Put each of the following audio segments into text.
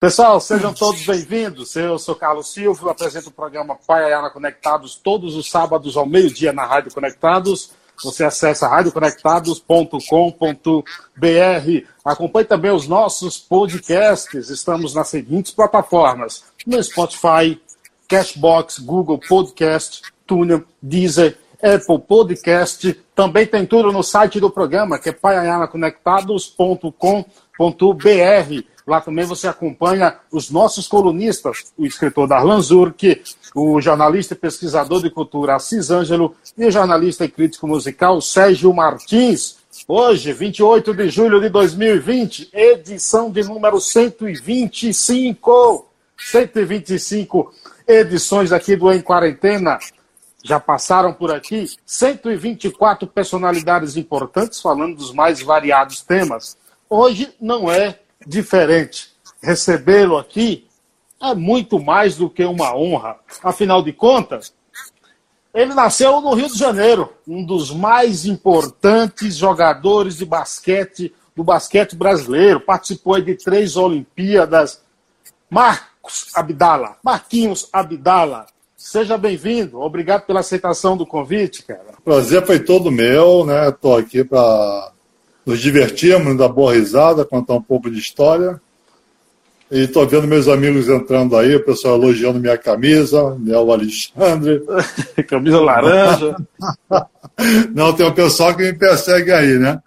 Pessoal, sejam todos bem-vindos. Eu sou Carlos Silva, apresento o programa Pai Ayana Conectados todos os sábados ao meio-dia na Rádio Conectados. Você acessa radioconectados.com.br. Acompanhe também os nossos podcasts. Estamos nas seguintes plataformas: no Spotify, Cashbox, Google Podcast, TuneIn, Deezer, Apple Podcast. Também tem tudo no site do programa, que é paiayanaconectados.com.br. Lá também você acompanha os nossos colunistas, o escritor Darlan Zurk, o jornalista e pesquisador de cultura Assis Ângelo e o jornalista e crítico musical Sérgio Martins. Hoje, 28 de julho de 2020, edição de número 125. 125 edições aqui do Em Quarentena. Já passaram por aqui 124 personalidades importantes falando dos mais variados temas. Hoje não é diferente. Recebê-lo aqui é muito mais do que uma honra. Afinal de contas, ele nasceu no Rio de Janeiro, um dos mais importantes jogadores de basquete do basquete brasileiro. Participou de três Olimpíadas. Marcos Abdala, Marquinhos Abdala, seja bem-vindo. Obrigado pela aceitação do convite, cara. Prazer foi todo meu, né? Estou aqui para nos divertirmos, dar boa risada, contar um pouco de história. E estou vendo meus amigos entrando aí, o pessoal elogiando minha camisa, né, o Alexandre. camisa laranja. Não, tem um pessoal que me persegue aí, né?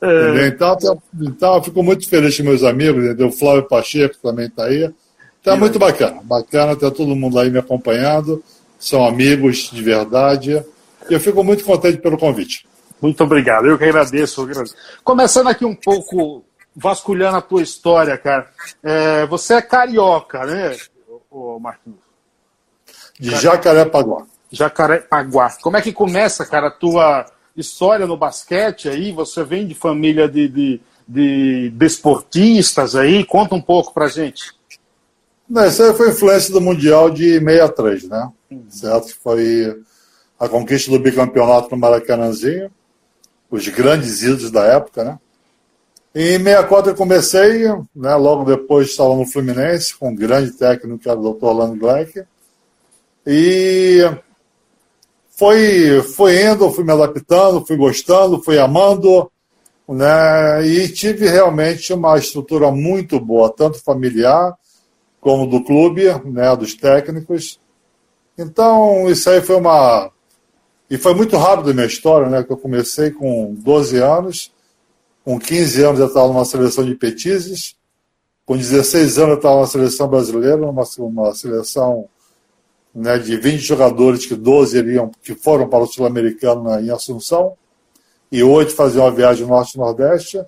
É. Então, então, eu fico muito feliz com meus amigos, entendeu? O Flávio Pacheco também está aí. Está muito bacana. Bacana ter todo mundo aí me acompanhando. São amigos de verdade. E eu fico muito contente pelo convite. Muito obrigado, eu que agradeço. Começando aqui um pouco, vasculhando a tua história, cara. É, você é carioca, né, o Marquinhos? De Jacarepaguá. Jacarepaguá. Como é que começa, cara, a tua história no basquete aí? Você vem de família de, de, de desportistas aí? Conta um pouco pra gente. Não, foi influência do Mundial de 63, né? Hum. Certo? Foi a conquista do bicampeonato no Maracanãzinho os grandes ídolos da época, né? Em 64 eu comecei, né, logo depois estava no Fluminense, com um grande técnico que era o Dr. Orlando Black. E foi, foi indo, fui me adaptando, fui gostando, fui amando, né? E tive realmente uma estrutura muito boa, tanto familiar como do clube, né, dos técnicos. Então, isso aí foi uma e foi muito rápido a minha história, né? Que eu comecei com 12 anos, com 15 anos eu estava numa seleção de petizes, com 16 anos eu estava na seleção brasileira, uma, uma seleção né, de 20 jogadores, que 12 iriam, que foram para o Sul-Americano em Assunção, e 8 faziam a viagem norte-nordeste.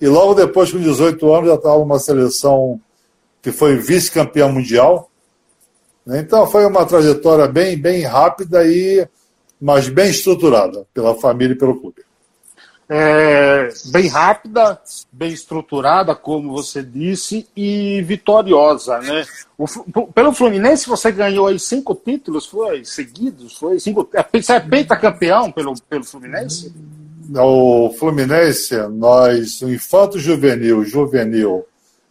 E logo depois, com 18 anos, já estava numa seleção que foi vice-campeã mundial. Então foi uma trajetória bem, bem rápida e mas bem estruturada pela família e pelo clube. É, bem rápida, bem estruturada, como você disse, e vitoriosa, né? O, pelo Fluminense você ganhou aí cinco títulos, foi seguidos, foi cinco. É, você é pentacampeão pelo pelo Fluminense? O Fluminense, nós, o infanto juvenil, juvenil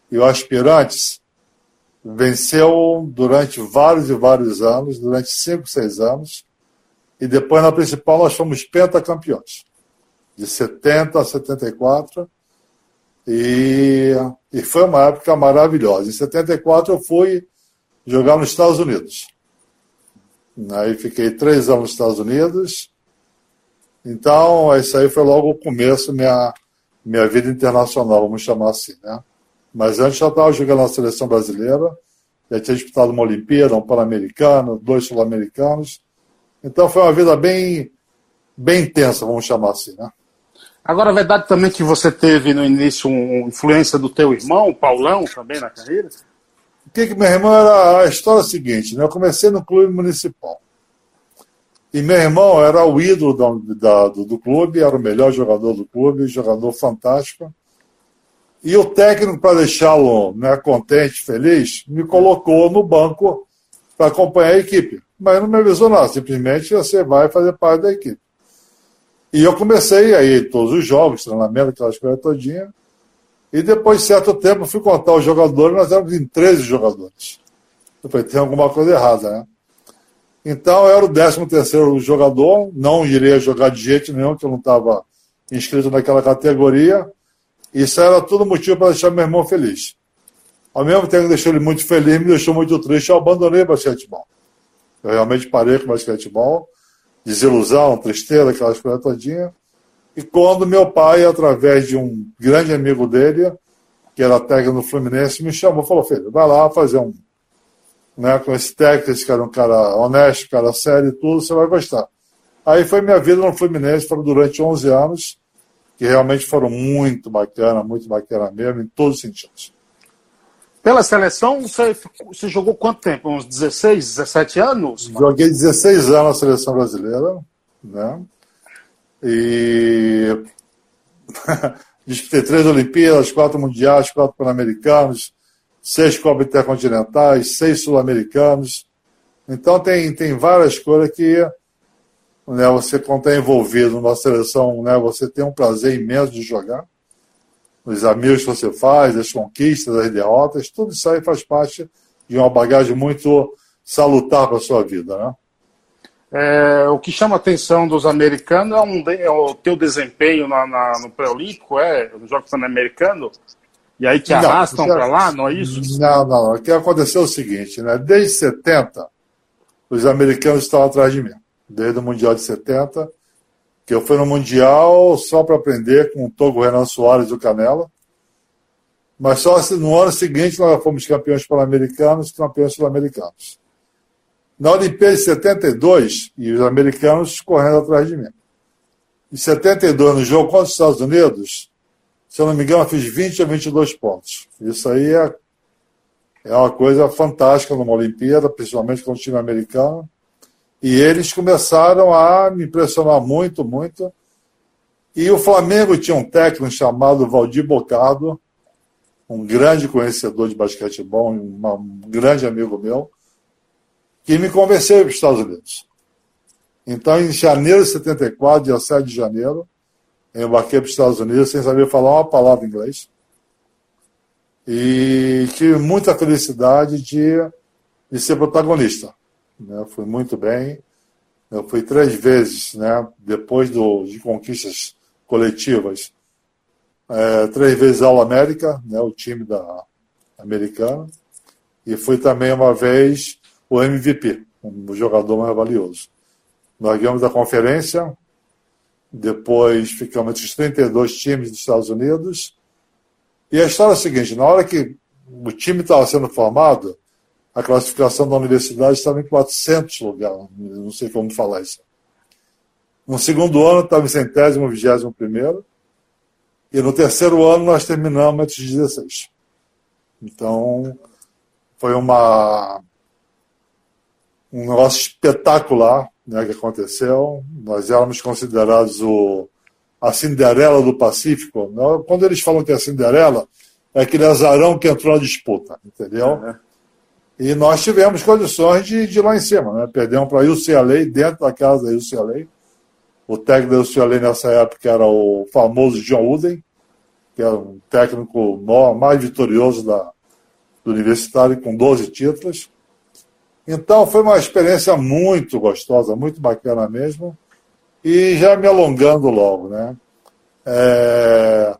e o aspirantes venceu durante vários e vários anos, durante cinco, seis anos e depois na principal nós fomos pentacampeões, de 70 a 74. E, e foi uma época maravilhosa. Em 74 eu fui jogar nos Estados Unidos. Aí fiquei três anos nos Estados Unidos. Então, isso aí foi logo o começo minha, minha vida internacional, vamos chamar assim, né? Mas antes já estava jogando na seleção brasileira, já tinha disputado uma Olimpíada, um Pan-Americano, dois Sul-Americanos. Então foi uma vida bem, bem intensa, vamos chamar assim, né? Agora, a verdade também que você teve no início uma influência do teu irmão, Paulão, também na carreira? O que, que meu irmão era a história é a seguinte, né? Eu comecei no clube municipal. E meu irmão era o ídolo da, da, do, do, clube, era o melhor jogador do clube, jogador fantástico. E o técnico, para deixá-lo né, contente, feliz, me colocou no banco para acompanhar a equipe mas não me avisou nada, simplesmente você vai fazer parte da equipe. E eu comecei aí todos os jogos, treinamento, aquelas coisas todinha. E depois de certo tempo, fui contar os jogadores, nós éramos em 13 jogadores. Eu falei, tem alguma coisa errada, né? Então, eu era o 13 terceiro jogador, não iria jogar de jeito nenhum, que eu não estava inscrito naquela categoria. Isso era tudo motivo para deixar meu irmão feliz. Ao mesmo tempo que deixou ele muito feliz, me deixou muito triste, eu abandonei o basquetebol. Eu realmente parei com o basquetebol, desilusão, tristeza, aquelas coisas todinhas. E quando meu pai, através de um grande amigo dele, que era técnico no Fluminense, me chamou, falou, filho, vai lá fazer um, né, com esse técnico, esse cara é um cara honesto, cara sério e tudo, você vai gostar. Aí foi minha vida no Fluminense, foram durante 11 anos, que realmente foram muito bacana, muito bacana mesmo, em todos os sentidos. Pela seleção, você, você jogou quanto tempo? Uns 16, 17 anos? Joguei 16 anos na seleção brasileira, né? E disputei três Olimpíadas, quatro Mundiais, quatro Pan-Americanos, seis Copas Intercontinentais, seis Sul-Americanos. Então tem, tem várias coisas que né, você, quando está envolvido numa seleção, né, você tem um prazer imenso de jogar. Os amigos que você faz, as conquistas, as derrotas, tudo isso aí faz parte de uma bagagem muito salutar para a sua vida, né? É, o que chama a atenção dos americanos é, um, é o teu desempenho na, na, no pré-olímpico, é, no Jogo Pan-Americano, e aí te arrastam para lá, não é isso? Não, não, não. O que aconteceu é o seguinte, né? Desde 70, os americanos estão atrás de mim. Desde o Mundial de 70, que eu fui no Mundial só para aprender com o Togo Renan Soares do Canela. Mas só no ano seguinte nós fomos campeões pan-americanos e campeões sul-americanos. Na Olimpíada de 72, e os americanos correndo atrás de mim. Em 72, no jogo contra os Estados Unidos, se eu não me engano, eu fiz 20 a 22 pontos. Isso aí é, é uma coisa fantástica numa Olimpíada, principalmente com o time americano. E eles começaram a me impressionar muito, muito. E o Flamengo tinha um técnico chamado Valdir Bocado, um grande conhecedor de basquetebol, um grande amigo meu, que me convenceu para os Estados Unidos. Então, em janeiro de 74, dia 7 de janeiro, eu embarquei para os Estados Unidos sem saber falar uma palavra em inglês. E tive muita felicidade de, de ser protagonista. Né? Fui muito bem. Eu fui três vezes, né? depois do, de conquistas coletivas, é, três vezes ao América, né? o time da americana, e fui também uma vez o MVP, o jogador mais valioso. Nós ganhamos a conferência, depois ficamos entre os 32 times dos Estados Unidos. E a história é a seguinte: na hora que o time estava sendo formado, a classificação da universidade estava em 400 lugares, não sei como falar isso. No segundo ano estava em centésimo, vigésimo primeiro, e no terceiro ano nós terminamos entre os 16. Então, foi uma um negócio espetacular né, que aconteceu. Nós éramos considerados o, a Cinderela do Pacífico. Né? Quando eles falam que é a Cinderela, é aquele azarão que entrou na disputa, entendeu? É. E nós tivemos condições de, de ir lá em cima. Né? Perdemos para a UCLA, dentro da casa da UCLA. O técnico da UCLA nessa época era o famoso John Wooden, que era um técnico mais vitorioso da, do universitário, com 12 títulos. Então foi uma experiência muito gostosa, muito bacana mesmo. E já me alongando logo, né? É...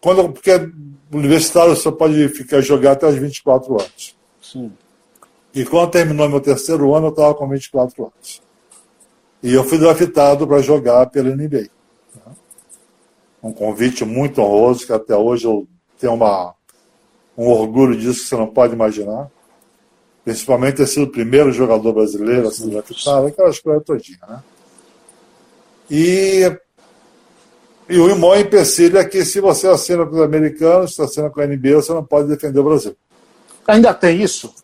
Quando, porque universitário você pode ficar jogar até os 24 anos. Sim. E quando terminou meu terceiro ano, eu estava com 24 anos. E eu fui draftado para jogar pela NBA. Né? Um convite muito honroso, que até hoje eu tenho uma, um orgulho disso que você não pode imaginar principalmente ter sido o primeiro jogador brasileiro a ser draftado, aquelas coisas todinhas, né? E, e o maior empecilho é que se você assina com os americanos, se assina com a NBA, você não pode defender o Brasil. Ainda tem isso?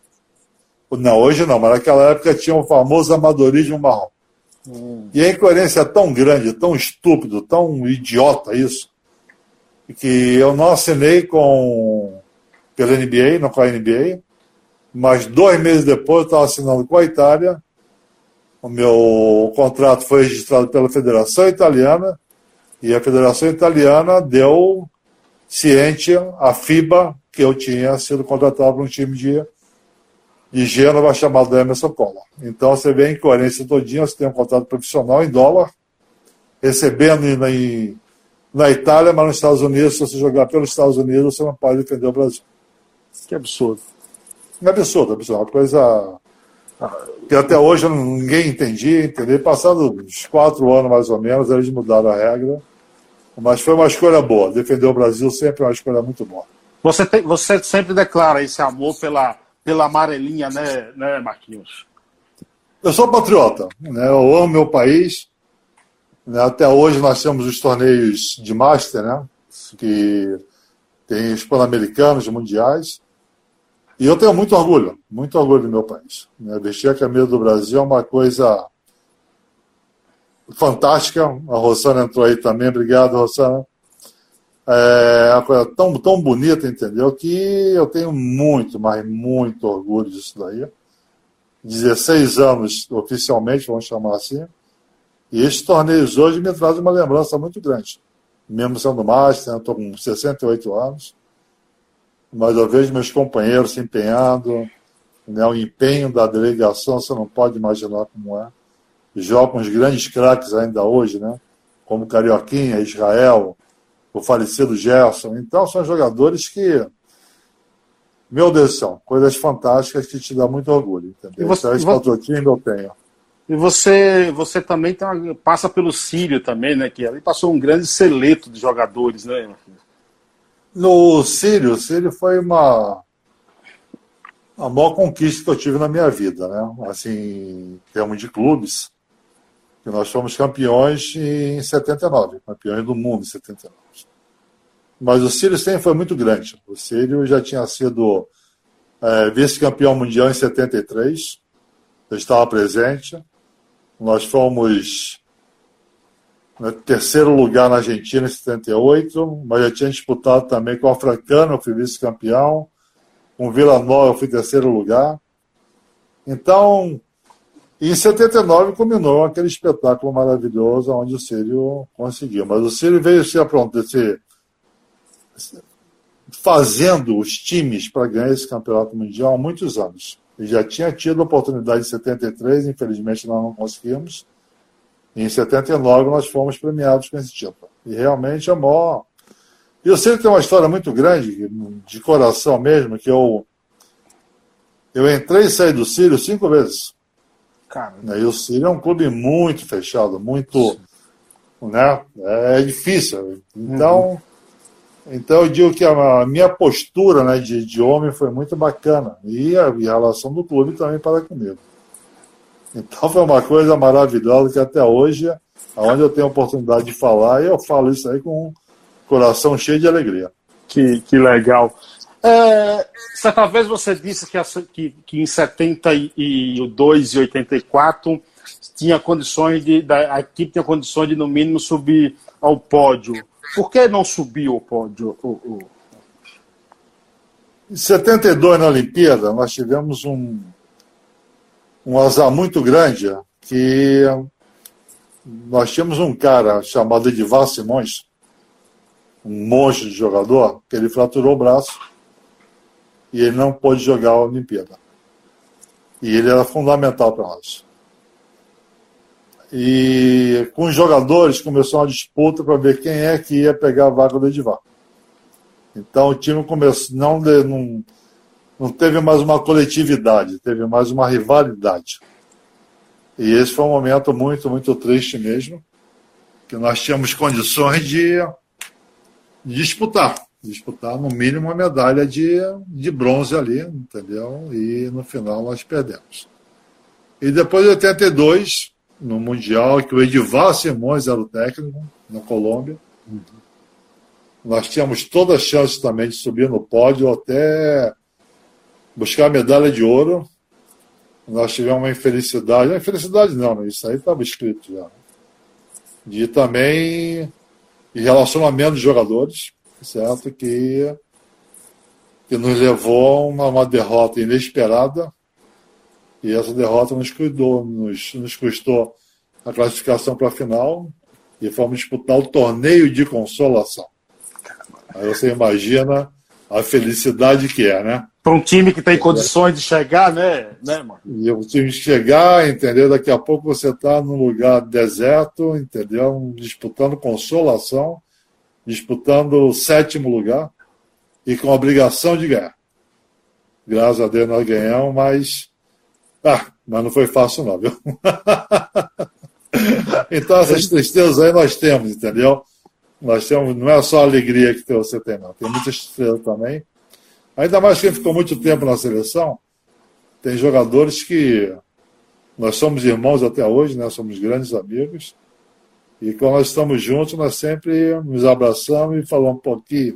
Não, hoje não, mas naquela época tinha o famoso amadorismo marrom. Hum. E a incoerência é tão grande, tão estúpido, tão idiota isso, que eu não assinei com pela NBA, não com a NBA, mas dois meses depois eu estava assinando com a Itália. O meu contrato foi registrado pela Federação Italiana e a Federação Italiana deu ciente a FIBA que eu tinha sido contratado para um time de, de Gênova chamado Emerson Collor. Então você vê a incoerência todinha, você tem um contrato profissional em dólar, recebendo em, na Itália, mas nos Estados Unidos, se você jogar pelos Estados Unidos, você não pode defender o Brasil. Que absurdo. É absurdo, absurdo. Uma coisa que até hoje ninguém entendia, entendeu? Passados uns quatro anos mais ou menos, eles mudaram a regra. Mas foi uma escolha boa. Defender o Brasil sempre é uma escolha muito boa. Você, tem, você sempre declara esse amor pela, pela amarelinha, né, né, Marquinhos? Eu sou patriota, né? Eu amo meu país. Né? Até hoje nós temos os torneios de Master, né? Que tem os pan-americanos, mundiais. E eu tenho muito orgulho, muito orgulho do meu país. Né? Vestir a camisa do Brasil é uma coisa fantástica. A Rosana entrou aí também, obrigado, Rosana. É uma coisa tão, tão bonita, entendeu? Que eu tenho muito, mas muito orgulho disso daí. 16 anos oficialmente, vamos chamar assim. E esses torneios hoje me trazem uma lembrança muito grande. Mesmo sendo master, né? estou com 68 anos mas eu vejo meus companheiros se empenhando, né, o empenho da delegação, você não pode imaginar como é. Jogam os grandes craques ainda hoje, né, como Carioquinha, Israel, o falecido Gerson. Então, são jogadores que, meu Deus do céu, coisas fantásticas que te dá muito orgulho. Entendeu? E você, então, esse patrocínio eu tenho. E você, você também tá, passa pelo Sírio também, né? Que ali passou um grande seleto de jogadores, né? No Sírio, o Sírio foi uma a maior conquista que eu tive na minha vida, né? Assim, em termos de clubes, que nós fomos campeões em 79, campeões do mundo em 79. Mas o Sírio sempre foi muito grande. O Sírio já tinha sido é, vice-campeão mundial em 73, eu estava presente. Nós fomos né, terceiro lugar na Argentina em 78, mas já tinha disputado também com o Africano, eu fui vice-campeão, com Vila Nova eu fui terceiro lugar. Então, em 79 culminou aquele espetáculo maravilhoso onde o Sírio conseguiu. Mas o Sírio veio se aprontar, fazendo os times para ganhar esse campeonato mundial há muitos anos. Já tinha tido a oportunidade em 73, infelizmente nós não conseguimos. Em 79 nós fomos premiados com esse título. E realmente é maior. E eu sei que tem uma história muito grande, de coração mesmo, que eu, eu entrei e saí do Sírio cinco vezes. Caramba. E o Sírio é um clube muito fechado, muito. Né? É difícil. Então, uhum. Então eu digo que a minha postura né, de, de homem foi muito bacana. E a, e a relação do clube também para comigo. Então foi uma coisa maravilhosa que até hoje, onde eu tenho a oportunidade de falar, eu falo isso aí com um coração cheio de alegria. Que, que legal. É, certa vez você disse que, que, que em 72 e 84 tinha condições de, da, a equipe tinha condições de, no mínimo, subir ao pódio. Por que não subiu ao pódio? O, o... Em 72, na Olimpíada, nós tivemos um, um azar muito grande que nós tínhamos um cara chamado Edivar Simões, um monstro de jogador, que ele fraturou o braço e ele não pôde jogar a Olimpíada. E ele era fundamental para nós. E com os jogadores começou uma disputa para ver quem é que ia pegar a vaga do Edivar. Então o time começou, não, não não teve mais uma coletividade, teve mais uma rivalidade. E esse foi um momento muito, muito triste mesmo, que nós tínhamos condições de, disputar, disputar no mínimo uma medalha de, de bronze ali, entendeu? E no final nós perdemos. E depois de 82, no Mundial, que o Edivar Simões era o técnico, na Colômbia, uhum. nós tínhamos toda a chance também de subir no pódio até buscar a medalha de ouro. Nós tivemos uma infelicidade, não infelicidade não, isso aí estava escrito já. De também relacionamento de jogadores, certo? Que, que nos levou a uma, uma derrota inesperada. E essa derrota nos, cuidou, nos, nos custou a classificação para a final e fomos disputar o torneio de consolação. Aí você imagina a felicidade que é, né? Para um time que tem condições de chegar, né, né mano? E o time chegar, entendeu? Daqui a pouco você está num lugar deserto, entendeu? Disputando consolação, disputando o sétimo lugar e com a obrigação de ganhar. Graças a Deus nós ganhamos, mas. Ah, mas não foi fácil, não, viu? então, essas tristezas aí nós temos, entendeu? Nós temos, não é só a alegria que você tem, não. Tem muita tristeza também. Ainda mais quem ficou muito tempo na seleção, tem jogadores que nós somos irmãos até hoje, né? Somos grandes amigos. E quando nós estamos juntos, nós sempre nos abraçamos e falamos, pô, que,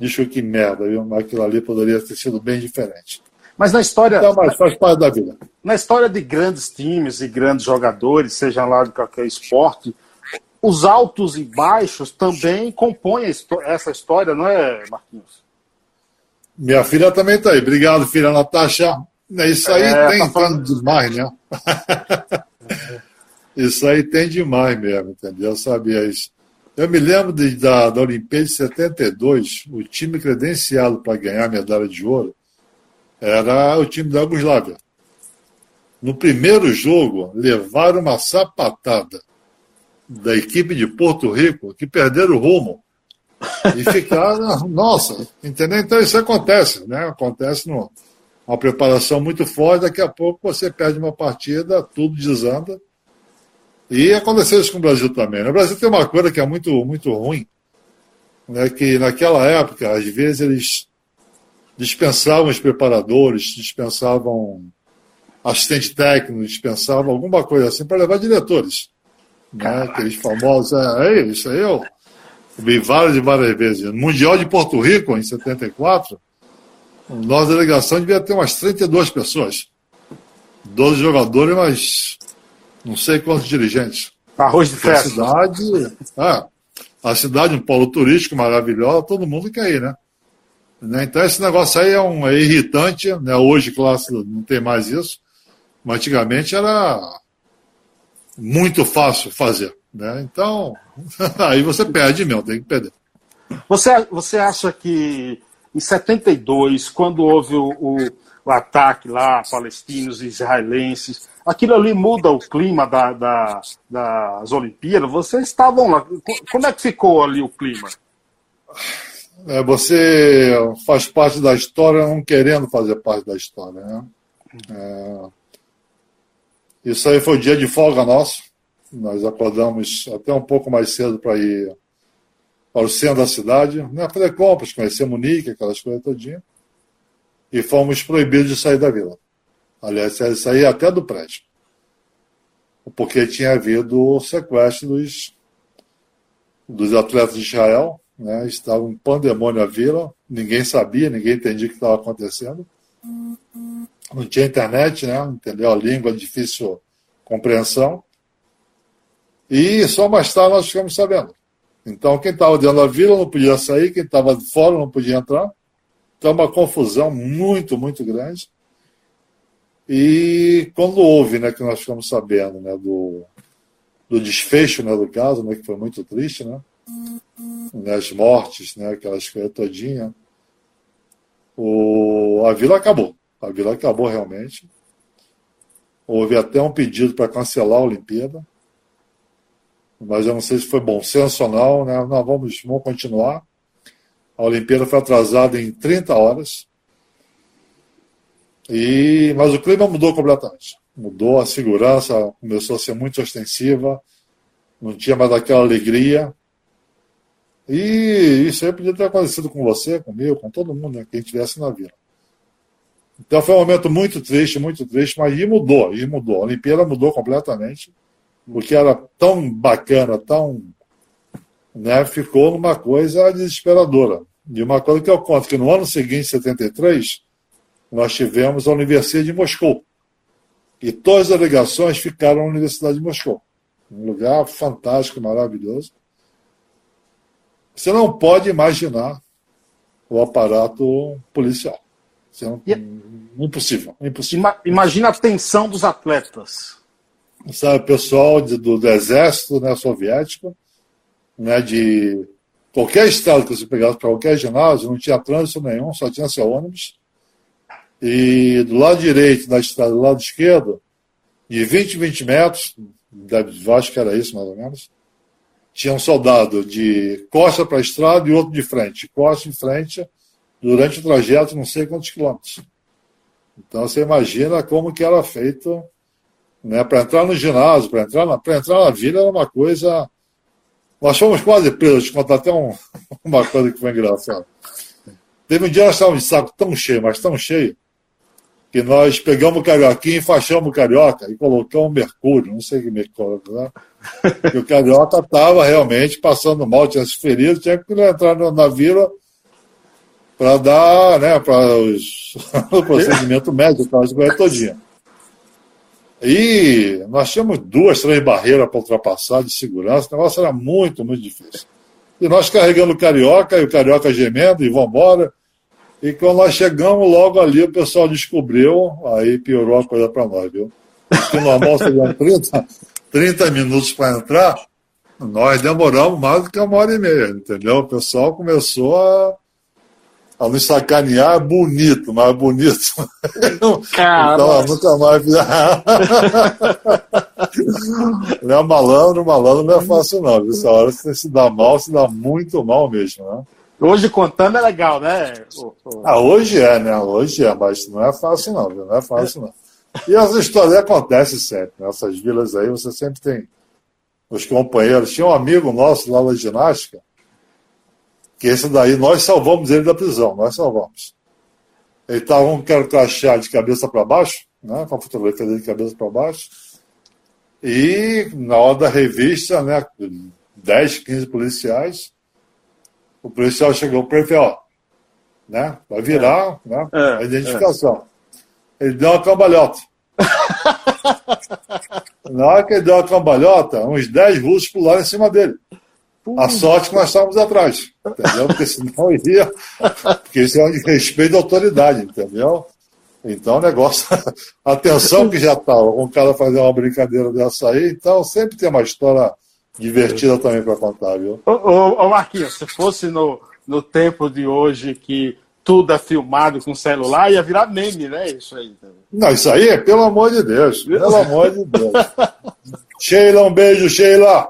deixa que merda, viu? Aquilo ali poderia ter sido bem diferente. Mas na história. Então, mas faz parte da vida. Na história de grandes times e grandes jogadores, seja lá de qualquer esporte, os altos e baixos também compõem essa história, não é, Marquinhos? Minha filha também está aí. Obrigado, filha Natasha. Isso aí é, tem tá falando... demais, né? isso aí tem demais mesmo, entendeu? Sabia isso. Eu me lembro de, da, da Olimpíada de 72, o time credenciado para ganhar a medalha de ouro era o time da Yugoslávia. No primeiro jogo, levaram uma sapatada da equipe de Porto Rico que perderam o rumo e ficaram, nossa, entendeu? Então isso acontece, né? Acontece numa uma preparação muito forte, daqui a pouco você perde uma partida, tudo desanda. E aconteceu isso com o Brasil também. Né? O Brasil tem uma coisa que é muito, muito ruim, né? que naquela época, às vezes, eles dispensavam os preparadores, dispensavam assistente técnico, dispensavam alguma coisa assim para levar diretores. Né? Aqueles famosos, é, é isso aí eu vi várias e várias vezes. No Mundial de Porto Rico, em 74, nossa delegação devia ter umas 32 pessoas. 12 jogadores, mas não sei quantos dirigentes. Arroz de festa. A cidade, é, a cidade, um polo turístico maravilhoso, todo mundo quer ir, né? Né? Então esse negócio aí é, um, é irritante, né? Hoje, claro, não tem mais isso, mas antigamente era muito fácil fazer. Né? Então, aí você perde mesmo, tem que perder. Você, você acha que em 72, quando houve o, o, o ataque lá, palestinos e israelenses, aquilo ali muda o clima da, da, das Olimpíadas? Vocês estavam lá. Como é que ficou ali o clima? É, você faz parte da história não querendo fazer parte da história. Né? É, isso aí foi o dia de folga nosso. Nós acordamos até um pouco mais cedo para ir para o centro da cidade, né, fazer compras, conhecer Munique, aquelas coisas todinhas. E fomos proibidos de sair da vila. Aliás, sair até do prédio. Porque tinha havido o sequestro dos, dos atletas de Israel. Né, estava um pandemônio a vila, ninguém sabia, ninguém entendia o que estava acontecendo. Não tinha internet, né, entendeu? A língua difícil compreensão. E só mais tarde nós ficamos sabendo. Então, quem estava dentro da vila não podia sair, quem estava fora não podia entrar. Então, uma confusão muito, muito grande. E quando houve, né, que nós ficamos sabendo, né, do, do desfecho, né, do caso, né, que foi muito triste, né, as mortes, né, aquelas coisas todinhas, o, a vila acabou. A vila acabou realmente. Houve até um pedido para cancelar a Olimpíada mas eu não sei se foi bom senso ou não, né? Não, vamos, vamos continuar. A Olimpíada foi atrasada em 30 horas. E, mas o clima mudou completamente. Mudou, a segurança começou a ser muito ostensiva, não tinha mais aquela alegria. E isso aí podia ter acontecido com você, comigo, com todo mundo, né, quem estivesse na vila. Então foi um momento muito triste, muito triste, mas e mudou, e mudou. A Olimpíada mudou completamente porque era tão bacana, tão. Né, ficou numa coisa desesperadora. E uma coisa que eu conto, que no ano seguinte, 73, nós tivemos a Universidade de Moscou. E todas as delegações ficaram na Universidade de Moscou. Um lugar fantástico, maravilhoso. Você não pode imaginar o aparato policial. Não, impossível, impossível. Imagina a tensão dos atletas sabe, pessoal de, do, do, exército né, soviético, né, de qualquer estado que você pegasse para qualquer ginásio, não tinha trânsito nenhum, só tinha seu ônibus. E do lado direito da estrada, do lado esquerdo, de 20, 20 metros, acho que era isso mais ou menos, tinha um soldado de costa para a estrada e outro de frente. Costa em frente, durante o trajeto, não sei quantos quilômetros. Então você imagina como que era feito né, para entrar no ginásio, para entrar, na, entrar na vila era uma coisa. Nós fomos quase presos, te contar até um, uma coisa que foi engraçada. Teve um dia nós estávamos de saco tão cheio, mas tão cheio, que nós pegamos o carioquinho e fachamos o carioca e colocamos mercúrio, não sei que mercúrio, né? E o carioca estava realmente passando mal, tinha se ferido, tinha que entrar na vila para dar, né, para o procedimento médico, para as coisas todinha. E nós tínhamos duas, três barreiras para ultrapassar de segurança, o negócio era muito, muito difícil. E nós carregando o carioca, e o carioca gemendo, e vamos embora. E quando nós chegamos, logo ali o pessoal descobriu, aí piorou a coisa para nós, viu? Porque normal seria 30, 30 minutos para entrar, nós demoramos mais do que uma hora e meia, entendeu? O pessoal começou a a nos sacanear bonito, mas bonito. Então, nunca mais. não é malandro, malandro não é fácil, não. Essa hora você se dá mal, se dá muito mal mesmo, né? Hoje contando é legal, né? Ah, hoje é, né? Hoje é, mas não é fácil, não, viu? Não é fácil, não. E essa história acontece sempre. Nessas né? vilas aí, você sempre tem os companheiros. Tinha um amigo nosso lá na ginástica que esse daí nós salvamos ele da prisão, nós salvamos. Ele estava com um crachá de cabeça para baixo, né, com a fotografia dele de cabeça para baixo, e na hora da revista, né, 10, 15 policiais, o policial chegou para ele e falou, ó, né, vai virar é. né, é, a identificação. É. Ele deu uma cambalhota. na hora que ele deu uma cambalhota, uns 10 russos pularam em cima dele. A sorte que nós estávamos atrás, entendeu? Porque senão iria. Porque isso é um respeito à autoridade, entendeu? Então o negócio. Atenção que já está. Um cara fazer uma brincadeira dessa aí, então sempre tem uma história divertida também para contar, viu? Ô, ô, ô, Marquinhos, se fosse no, no tempo de hoje que tudo é filmado com celular, ia virar meme, né? Isso aí. Não, isso aí é pelo amor de Deus. Pelo amor de Deus. Sheila, um beijo, Sheila.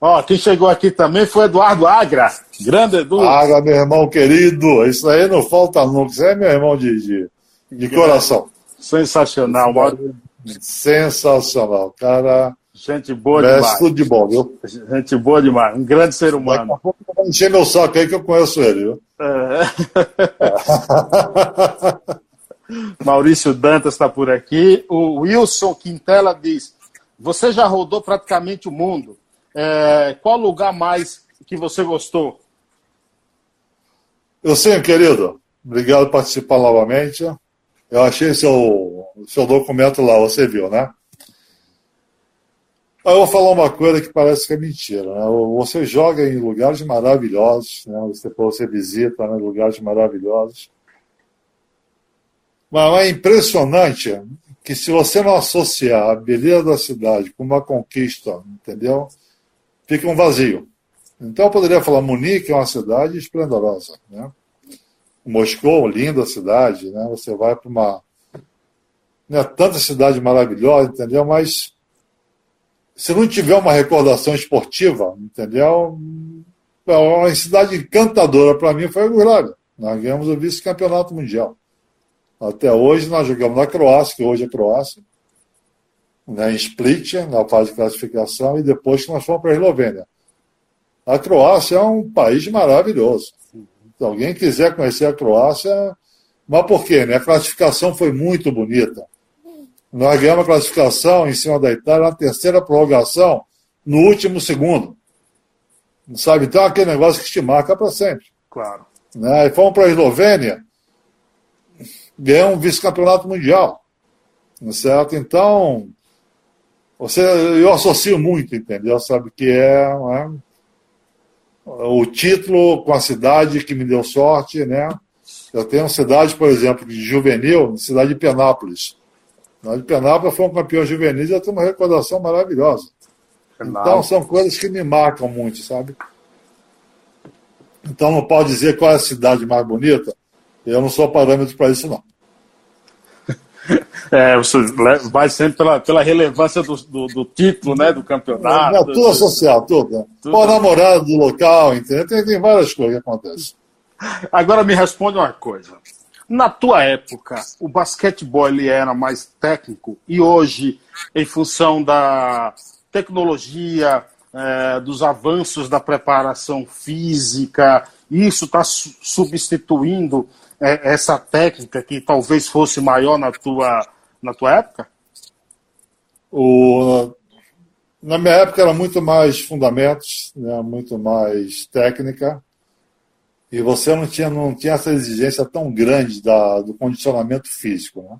Ó, quem chegou aqui também foi Eduardo Agra. Grande Edu. Agra, meu irmão querido. Isso aí não falta nunca. Isso é meu irmão de, de, de coração. Sensacional, mano. Sensacional. Cara. Gente boa demais. tudo de bom, viu? Gente boa demais. Um grande ser humano. Vou encher meu saco aí que eu conheço ele, viu? É. Maurício Dantas está por aqui. O Wilson Quintela diz: Você já rodou praticamente o mundo. É, qual lugar mais que você gostou? Eu sim, querido. Obrigado por participar novamente. Eu achei seu, seu documento lá, você viu, né? Eu vou falar uma coisa que parece que é mentira. Né? Você joga em lugares maravilhosos, né? você, você visita né? lugares maravilhosos. Mas é impressionante que se você não associar a beleza da cidade com uma conquista, entendeu? fica um vazio. Então eu poderia falar Munique é uma cidade esplendorosa, né? Moscou, linda cidade, né? Você vai para uma não é tanta cidade maravilhosa, entendeu? Mas se não tiver uma recordação esportiva, entendeu? É uma cidade encantadora para mim foi a Yugoslávia. Nós ganhamos o vice-campeonato mundial. Até hoje nós jogamos na Croácia, que hoje é Croácia né, em Split, na fase de classificação, e depois que nós fomos para a Eslovênia. A Croácia é um país maravilhoso. Se alguém quiser conhecer a Croácia, mas por quê? Né? A classificação foi muito bonita. Nós ganhamos a classificação em cima da Itália na terceira prorrogação, no último segundo. Sabe? Então aquele negócio que te marca para sempre. Claro. Né? E fomos para a Eslovênia, ganhamos um vice-campeonato mundial. Certo? Então, você, eu associo muito, entendeu? Sabe que é, é, o título com a cidade que me deu sorte, né? Eu tenho cidade, por exemplo, de juvenil, cidade de Penápolis. De Penápolis foi um campeão juvenil e eu tenho uma recordação maravilhosa. Então são coisas que me marcam muito, sabe? Então não pode dizer qual é a cidade mais bonita. Eu não sou parâmetro para isso, não. É, você vai sempre pela, pela relevância do, do, do título, né? Do campeonato. É, tudo associado, tudo. Né? tudo. Qual namorado do local, entendeu? Tem, tem várias coisas que acontecem. Agora me responde uma coisa. Na tua época, o basquetebol ele era mais técnico e hoje, em função da tecnologia, é, dos avanços da preparação física, isso está su substituindo é, essa técnica que talvez fosse maior na tua, na tua época? O, na minha época era muito mais fundamentos, né, muito mais técnica, e você não tinha, não tinha essa exigência tão grande da, do condicionamento físico. Né?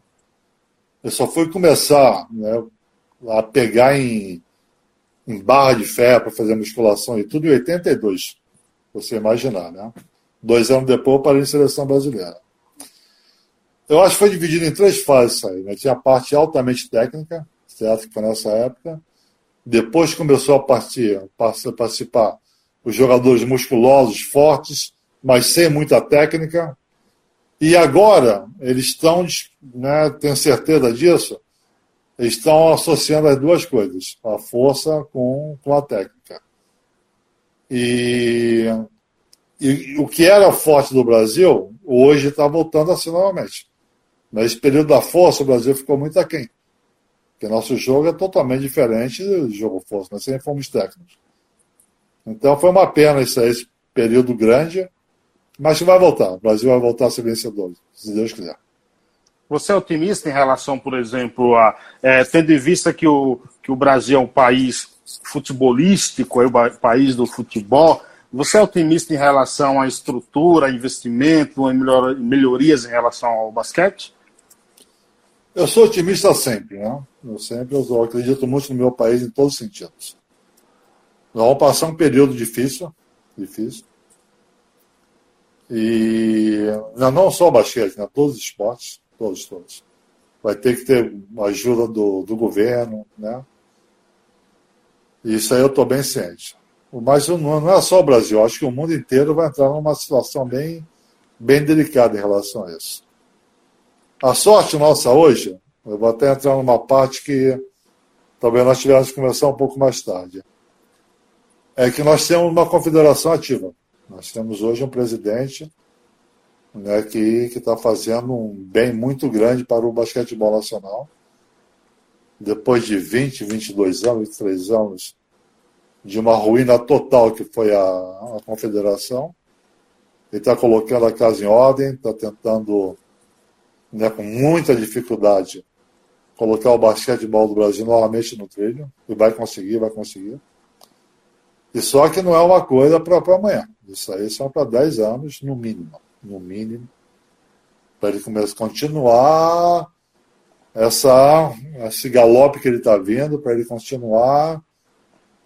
Eu só fui começar né, a pegar em em barra de ferro para fazer musculação e tudo em 82. Você imaginar, né? Dois anos depois eu parei em seleção brasileira. Eu acho que foi dividido em três fases isso aí. Né? Tinha a parte altamente técnica, certo? Que foi nessa época. Depois começou a partir, participar os jogadores musculosos, fortes, mas sem muita técnica. E agora eles estão, né, tenho certeza disso, estão associando as duas coisas, a força com, com a técnica. E, e o que era forte do Brasil, hoje está voltando a ser novamente. Nesse período da força, o Brasil ficou muito aquém. Porque nosso jogo é totalmente diferente do jogo força, nós sempre fomos técnicos. Então foi uma pena isso esse período grande, mas vai voltar. O Brasil vai voltar a ser vencedor, se Deus quiser. Você é otimista em relação, por exemplo, a é, tendo em vista que o, que o Brasil é um país futebolístico, é o país do futebol. Você é otimista em relação à estrutura, investimento, em melhor, melhorias em relação ao basquete? Eu sou otimista sempre, né? Eu sempre eu acredito muito no meu país em todos os sentidos. Nós vamos passar um período difícil, difícil. E não só o basquete, né? Todos os esportes todos, todos. Vai ter que ter ajuda do, do governo, né? Isso aí eu estou bem ciente. Mas não é só o Brasil, acho que o mundo inteiro vai entrar numa situação bem, bem delicada em relação a isso. A sorte nossa hoje, eu vou até entrar numa parte que talvez nós tivermos que conversar um pouco mais tarde, é que nós temos uma confederação ativa. Nós temos hoje um presidente né, que está fazendo um bem muito grande para o basquetebol nacional. Depois de 20, 22 anos, 23 anos de uma ruína total que foi a, a confederação, ele está colocando a casa em ordem, está tentando, né, com muita dificuldade, colocar o basquetebol do Brasil novamente no trilho, e vai conseguir, vai conseguir. E só que não é uma coisa para amanhã. Isso aí são para 10 anos, no mínimo no mínimo, para ele começar a continuar essa, esse galope que ele está vendo, para ele continuar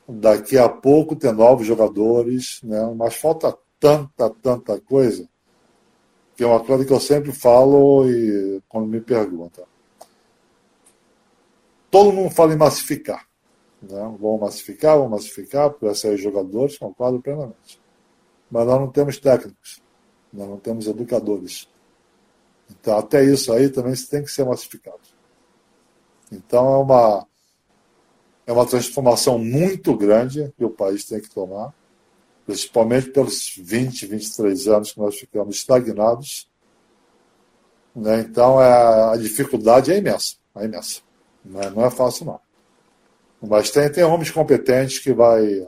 daqui a pouco ter novos jogadores, né? mas falta tanta, tanta coisa, que é uma coisa que eu sempre falo e quando me perguntam. Todo mundo fala em massificar. Né? Vamos massificar, vamos massificar, porque vai sair jogadores, concordo plenamente. Mas nós não temos técnicos. Nós não temos educadores. Então, até isso aí também tem que ser massificado. Então, é uma, é uma transformação muito grande que o país tem que tomar, principalmente pelos 20, 23 anos que nós ficamos estagnados. Né? Então, é, a dificuldade é imensa. É imensa. Não é, não é fácil, não. Mas tem, tem homens competentes que vai,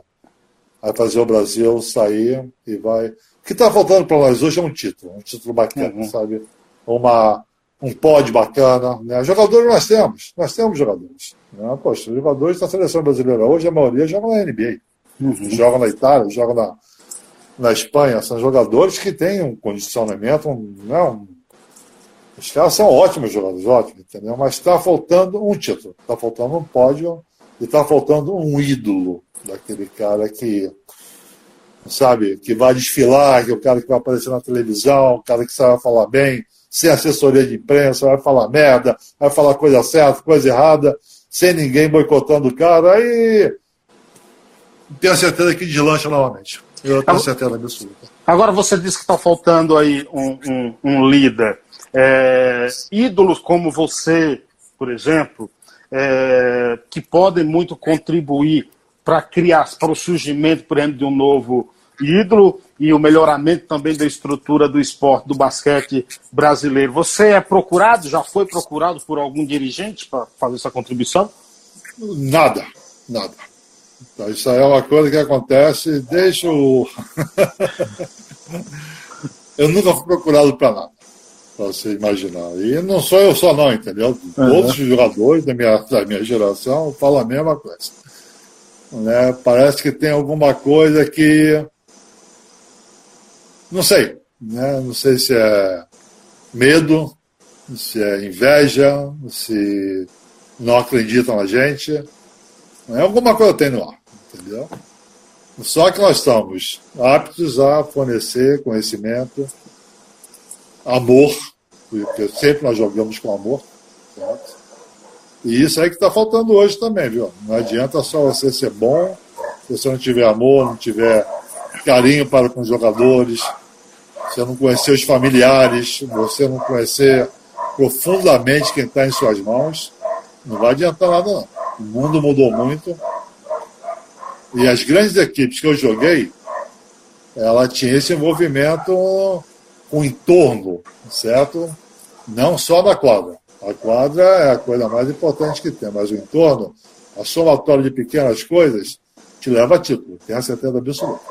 vai fazer o Brasil sair e vai o que está faltando para nós hoje é um título, um título bacana, uhum. sabe? Uma, um pódio bacana. Né? Jogadores nós temos, nós temos jogadores. Né? Poxa, jogadores da seleção brasileira hoje, a maioria joga na NBA. Uhum. Joga na Itália, joga na, na Espanha. São jogadores que têm um condicionamento, um, né? um, os caras são ótimos jogadores, ótimos, entendeu? Mas está faltando um título, está faltando um pódio e está faltando um ídolo daquele cara que sabe? Que vai desfilar, que é o cara que vai aparecer na televisão, o cara que sabe falar bem, sem assessoria de imprensa, vai falar merda, vai falar coisa certa, coisa errada, sem ninguém boicotando o cara, aí tenho certeza que deslancha novamente. Eu tenho certeza absoluta. Agora você disse que está faltando aí um, um, um líder. É, ídolos como você, por exemplo, é, que podem muito contribuir para criar, para o surgimento, por exemplo, de um novo ídolo e o melhoramento também da estrutura do esporte, do basquete brasileiro. Você é procurado, já foi procurado por algum dirigente para fazer essa contribuição? Nada, nada. Isso aí é uma coisa que acontece desde o. eu nunca fui procurado para nada, para você imaginar. E não sou eu só, não, entendeu? Todos os jogadores da minha, da minha geração falam a mesma coisa. Né? Parece que tem alguma coisa que não sei. Né? Não sei se é medo, se é inveja, se não acreditam na gente. É alguma coisa tem no ar, entendeu? Só que nós estamos aptos a fornecer conhecimento, amor, porque sempre nós jogamos com amor, certo? E isso aí que está faltando hoje também, viu? Não adianta só você ser bom, se você não tiver amor, não tiver carinho para com os jogadores, você não conhecer os familiares, você não conhecer profundamente quem está em suas mãos, não vai adiantar nada não. O mundo mudou muito. E as grandes equipes que eu joguei, ela tinha esse envolvimento com o entorno, certo? Não só na quadra. A quadra é a coisa mais importante que tem, mas o entorno, a somatória de pequenas coisas, te leva a título, tem a certeza absoluta.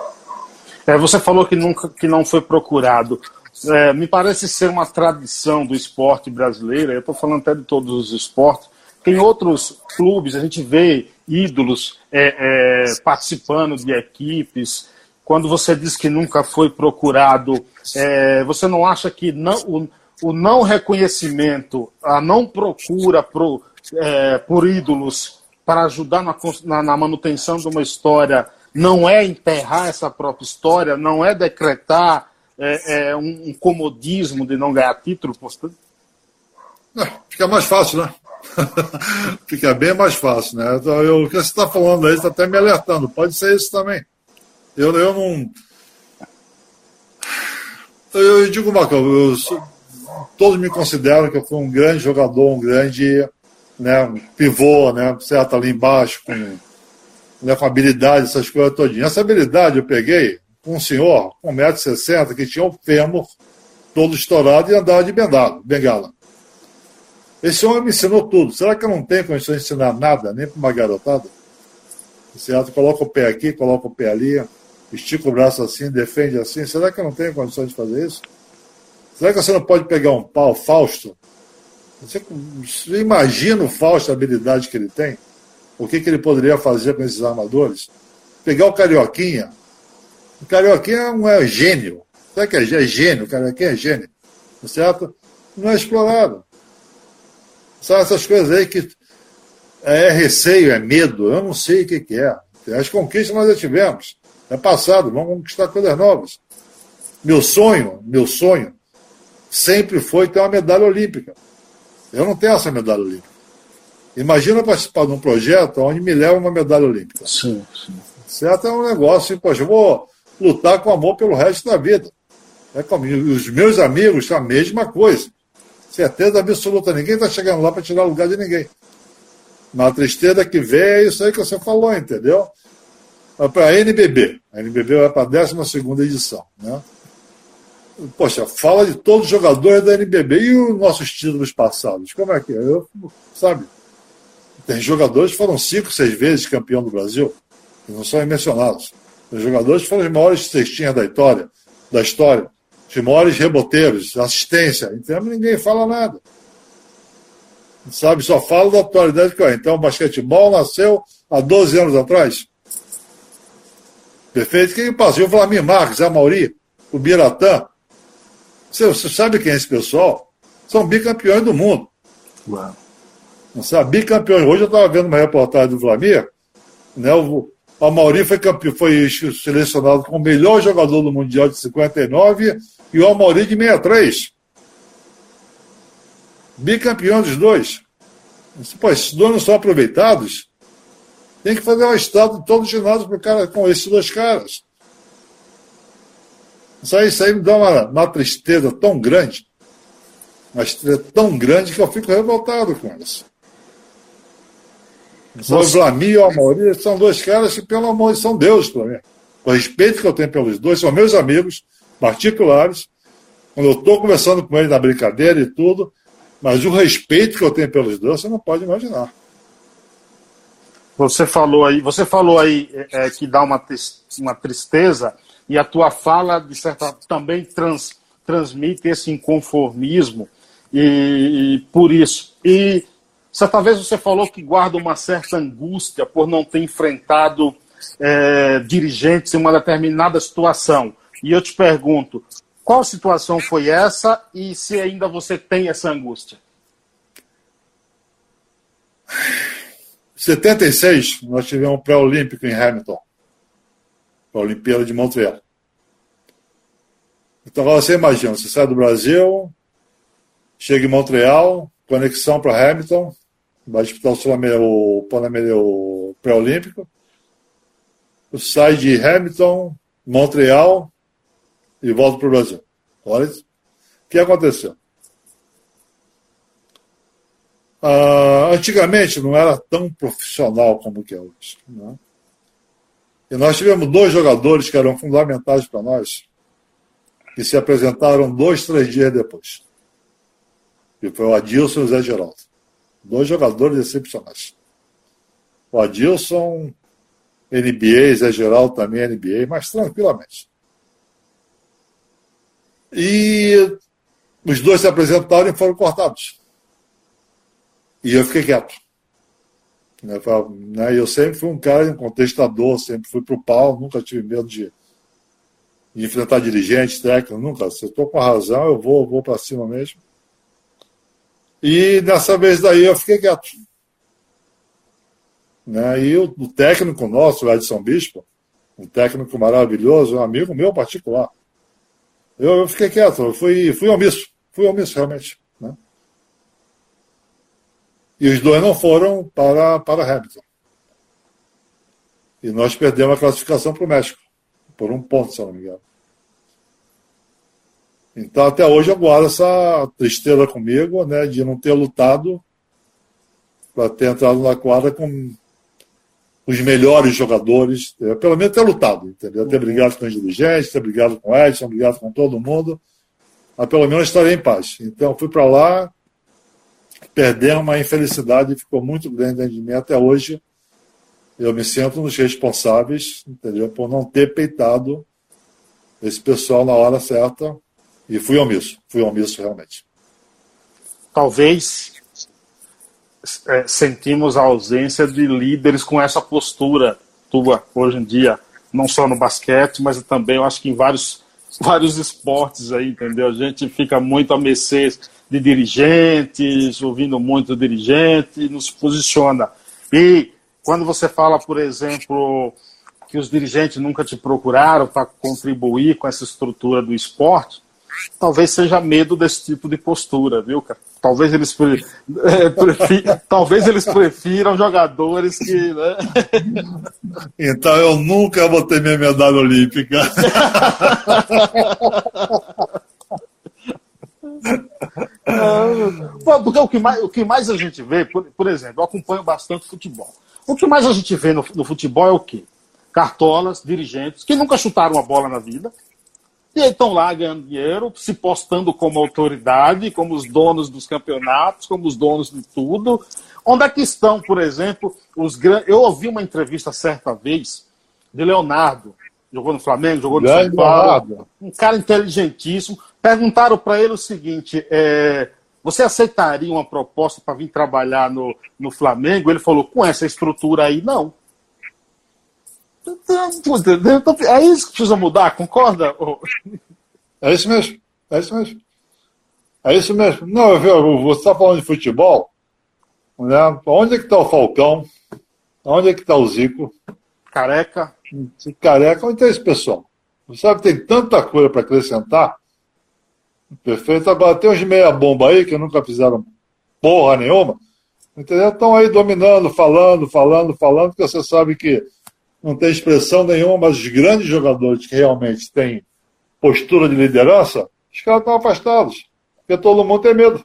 É, você falou que nunca que não foi procurado. É, me parece ser uma tradição do esporte brasileiro, eu estou falando até de todos os esportes, que em outros clubes a gente vê ídolos é, é, participando de equipes. Quando você diz que nunca foi procurado, é, você não acha que não, o, não reconhecimento, a não procura pro, é, por ídolos para ajudar na, na, na manutenção de uma história não é enterrar essa própria história, não é decretar é, é, um, um, comodismo de não ganhar título, portanto? É, fica mais fácil, né? fica bem mais fácil, né? Então, eu, o que você está falando aí está até me alertando. Pode ser isso também. Eu, eu não. Eu, eu digo uma coisa, eu, todos me consideram que eu fui um grande jogador, um grande né, pivô, né, certo, ali embaixo, com né, com habilidade, essas coisas todinhas. Essa habilidade eu peguei com um senhor com 1,60m que tinha o fêmur todo estourado e andava de bengala. bengala. Esse homem me ensinou tudo. Será que eu não tenho condições de ensinar nada, nem para uma garotada? Certo? Coloca o pé aqui, coloca o pé ali, estica o braço assim, defende assim. Será que eu não tenho condições de fazer isso? Será que você não pode pegar um pau Fausto? Você, você imagina o Fausto, a habilidade que ele tem? o que, que ele poderia fazer com esses armadores? Pegar o Carioquinha. O Carioquinha não é gênio. Sabe que é, é gênio? O Carioquinha é gênio. Tá certo? Não é explorado. São essas coisas aí que é receio, é medo, eu não sei o que, que é. As conquistas nós já tivemos. É passado, vamos conquistar coisas novas. Meu sonho, meu sonho, sempre foi ter uma medalha olímpica. Eu não tenho essa medalha olímpica. Imagina participar de um projeto onde me leva uma medalha olímpica. Sim, sim. Certo? É um negócio, poxa, eu vou lutar com amor pelo resto da vida. É comigo. Os meus amigos, a mesma coisa. Certeza absoluta. Ninguém está chegando lá para tirar o lugar de ninguém. Mas a tristeza que vem é isso aí que você falou, entendeu? Para a NBB. A NBB vai para a 12 edição. Né? Poxa, fala de todos os jogadores da NBB e os nossos títulos passados. Como é que é? Eu, sabe? Tem jogadores que foram cinco, seis vezes campeão do Brasil, que não são mencionados. Tem jogadores foram os maiores cestinhas da história, da história, os maiores reboteiros, assistência. Então ninguém fala nada. Sabe, só fala da atualidade que é. Então o basquetebol nasceu há 12 anos atrás. Perfeito? Quem passou? O Vladimir Marques, a Mauri, o Biratã. Você, você sabe quem é esse pessoal? São bicampeões do mundo. Uau não sabe, bicampeões. Hoje eu estava vendo uma reportagem do Flamengo, né, o, Mauri foi, campeão, foi selecionado como o melhor jogador do Mundial de 59 e o Amauri de 63. Bicampeão dos dois. Pô, esses dois não são aproveitados. Tem que fazer um estado de todo ginásio pro cara, com esses dois caras. Isso aí, isso aí me dá uma, uma tristeza tão grande, uma tristeza tão grande que eu fico revoltado com isso. O Vlamir e o Amaury são dois caras que, pelo amor, são Deus para mim. O respeito que eu tenho pelos dois, são meus amigos particulares. Quando eu estou conversando com eles na brincadeira e tudo, mas o respeito que eu tenho pelos dois, você não pode imaginar. Você falou aí, você falou aí é, é que dá uma, uma tristeza e a tua fala de certa também trans, transmite esse inconformismo e, e por isso. E certa vez você falou que guarda uma certa angústia por não ter enfrentado é, dirigentes em uma determinada situação. E eu te pergunto qual situação foi essa e se ainda você tem essa angústia? 76, nós tivemos um pré-olímpico em Hamilton, a Olimpíada de Montreal. Então, você imagina, você sai do Brasil, chega em Montreal, conexão para Hamilton, vai disputar o, o pré-olímpico, sai de Hamilton, Montreal e volta para o Brasil. Olha o que aconteceu. Uh, antigamente não era tão profissional como que é hoje. Né? E nós tivemos dois jogadores que eram fundamentais para nós, que se apresentaram dois, três dias depois. E foi o Adilson e o Zé Geraldo. Dois jogadores excepcionais. O Adilson, NBA, Zé Geraldo também NBA, mas tranquilamente. E os dois se apresentaram e foram cortados. E eu fiquei quieto. Né, eu sempre fui um cara, um contestador, sempre fui para o pau, nunca tive medo de, de enfrentar dirigentes, técnicos, nunca. Se eu estou com a razão, eu vou, vou para cima mesmo. E dessa vez daí eu fiquei quieto. Né? E o, o técnico nosso, o Edson Bispo, um técnico maravilhoso, um amigo meu particular, eu, eu fiquei quieto, eu fui, fui omisso, fui omisso realmente. E os dois não foram para, para Hamilton. E nós perdemos a classificação para o México, por um ponto, se não me engano. Então, até hoje, eu guardo essa tristeza comigo, né, de não ter lutado para ter entrado na quadra com os melhores jogadores, é, pelo menos ter lutado, entendeu? Ter brigado com os dirigentes, ter brigado com o Edson, brigado com todo mundo, mas pelo menos estarei em paz. Então, fui para lá, perdemos uma infelicidade ficou muito grande dentro de mim até hoje. Eu me sinto nos responsáveis, entendeu? Por não ter peitado esse pessoal na hora certa. E fui omisso, fui omisso realmente. Talvez é, sentimos a ausência de líderes com essa postura tua hoje em dia, não só no basquete, mas também eu acho que em vários, vários esportes aí, entendeu? A gente fica muito a mercê de dirigentes, ouvindo muito dirigente, nos posiciona. E quando você fala, por exemplo, que os dirigentes nunca te procuraram para contribuir com essa estrutura do esporte, talvez seja medo desse tipo de postura, viu, cara? Talvez eles, pre... é, talvez eles prefiram jogadores que. Né? Então eu nunca vou ter minha medalha olímpica. Porque o que, mais, o que mais a gente vê, por, por exemplo, eu acompanho bastante futebol. O que mais a gente vê no, no futebol é o quê? Cartolas, dirigentes, que nunca chutaram uma bola na vida, e estão lá ganhando dinheiro, se postando como autoridade, como os donos dos campeonatos, como os donos de tudo. Onde é que estão, por exemplo, os grandes. Eu ouvi uma entrevista certa vez de Leonardo, jogou no Flamengo, jogou no São Paulo, um cara inteligentíssimo. Perguntaram para ele o seguinte: é, você aceitaria uma proposta para vir trabalhar no, no Flamengo? Ele falou: com essa estrutura aí, não. É isso que precisa mudar, concorda? É isso mesmo, é isso mesmo. É isso mesmo. Não, você está falando de futebol, né? Onde é que está o Falcão? Onde é que está o Zico? Careca. Careca, onde está esse pessoal? Você sabe que tem tanta coisa para acrescentar Perfeito. Tem uns meia bomba aí que nunca fizeram porra nenhuma. Entendeu? Estão aí dominando, falando, falando, falando, porque você sabe que não tem expressão nenhuma, mas os grandes jogadores que realmente têm postura de liderança, os caras estão afastados. Porque todo mundo tem medo.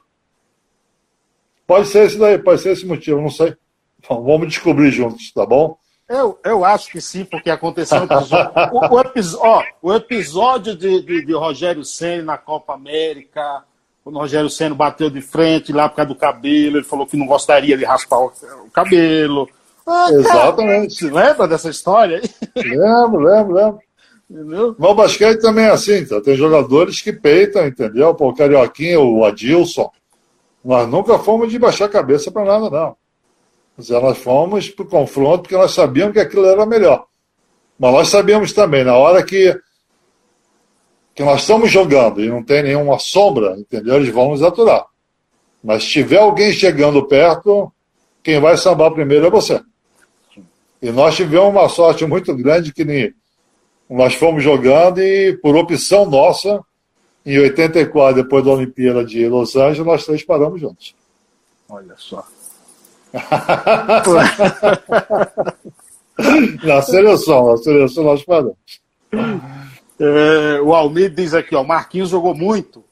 Pode ser esse daí, pode ser esse motivo, não sei. Então, vamos descobrir juntos, tá bom? Eu, eu acho que sim, porque aconteceu um episódio. o, o, episo, ó, o episódio de, de, de Rogério Senna na Copa América, quando o Rogério Senna bateu de frente lá por causa do cabelo, ele falou que não gostaria de raspar o, o cabelo. Ah, Exatamente. Cara, lembra dessa história? Lembro, lembro, lembro. Entendeu? Mas o basquete também é assim, tá? tem jogadores que peitam, entendeu? Pô, o Carioquinha, o Adilson. Nós nunca fomos de baixar a cabeça para nada, não. Nós fomos para o confronto porque nós sabíamos que aquilo era melhor. Mas nós sabíamos também, na hora que, que nós estamos jogando e não tem nenhuma sombra, entendeu? Eles vão nos aturar. Mas se tiver alguém chegando perto, quem vai sambar primeiro é você. E nós tivemos uma sorte muito grande que nós fomos jogando e, por opção nossa, em 84, depois da Olimpíada de Los Angeles, nós três paramos juntos. Olha só. Na seleção, na seleção nós paramos. É, o Almir diz aqui, ó, Marquinhos jogou muito.